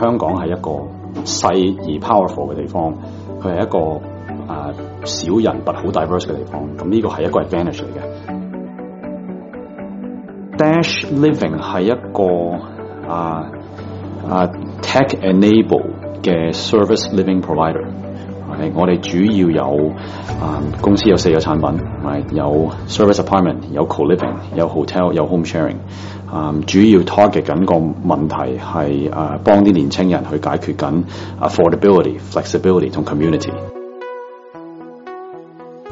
香港系一个细而 powerful 嘅地方，佢系一个啊小人不好 diverse 嘅地方，咁呢个系一个 advantage 嚟嘅。Dash Living 系一个啊啊 tech enable 嘅 service living provider。係，我哋主要有啊公司有四個產品，咪有 service apartment，有 co-living，有 hotel，有 home sharing。啊，主要 target 緊個問題係啊，幫啲年青人去解決緊 affordability、flexibility 同 community。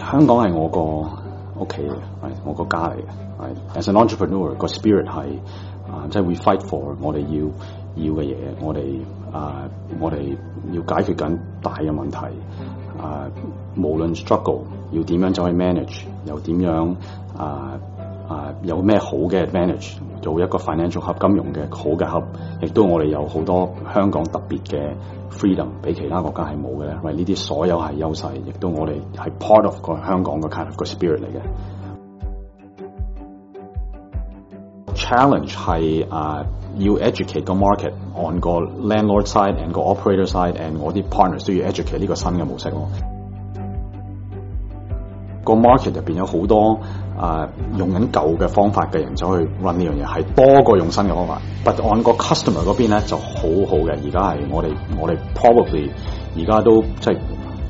香港係我個屋企嘅，係我個家嚟嘅。係 as an entrepreneur 個 spirit 係啊，即係 we fight for 我哋要要嘅嘢，我哋啊我哋要解決緊大嘅問題啊，無論 struggle 要點樣走去 manage，又點樣啊啊有咩好嘅 advantage。做一個泛型綜合金融嘅好嘅合，亦都我哋有好多香港特別嘅 freedom，比其他國家係冇嘅咧。為呢啲所有係優勢，亦都我哋係 part of 個香港嘅 kind of 個 spirit 嚟嘅。Challenge 係啊，要 educate 個 market on 個 landlord side and 個 operator side，and 我啲 partners 都要 educate 呢個新嘅模式喎。個 market 入邊有好多啊，用緊舊嘅方法嘅人走去 run 呢樣嘢，係多過用新嘅方法。But 按個 customer 嗰邊咧就好好嘅，而家係我哋我哋 probably 而家都即係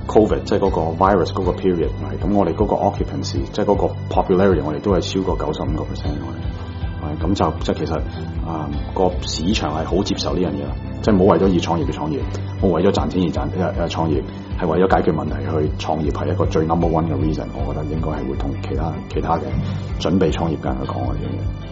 covid 即係嗰個 virus 嗰個 period 唔咁我哋嗰個 occupancy 即係嗰個 popularity 我哋都係超過九十五個 percent。咁就即係其實啊個市場係好接受呢樣嘢啦，即係唔好為咗而創業嘅創業，冇为為咗賺錢而賺誒誒創業，係為咗解決問題去創業係一個最 number one 嘅 reason，我覺得應該係會同其他其他嘅準備創業嘅人去講嘅嘢。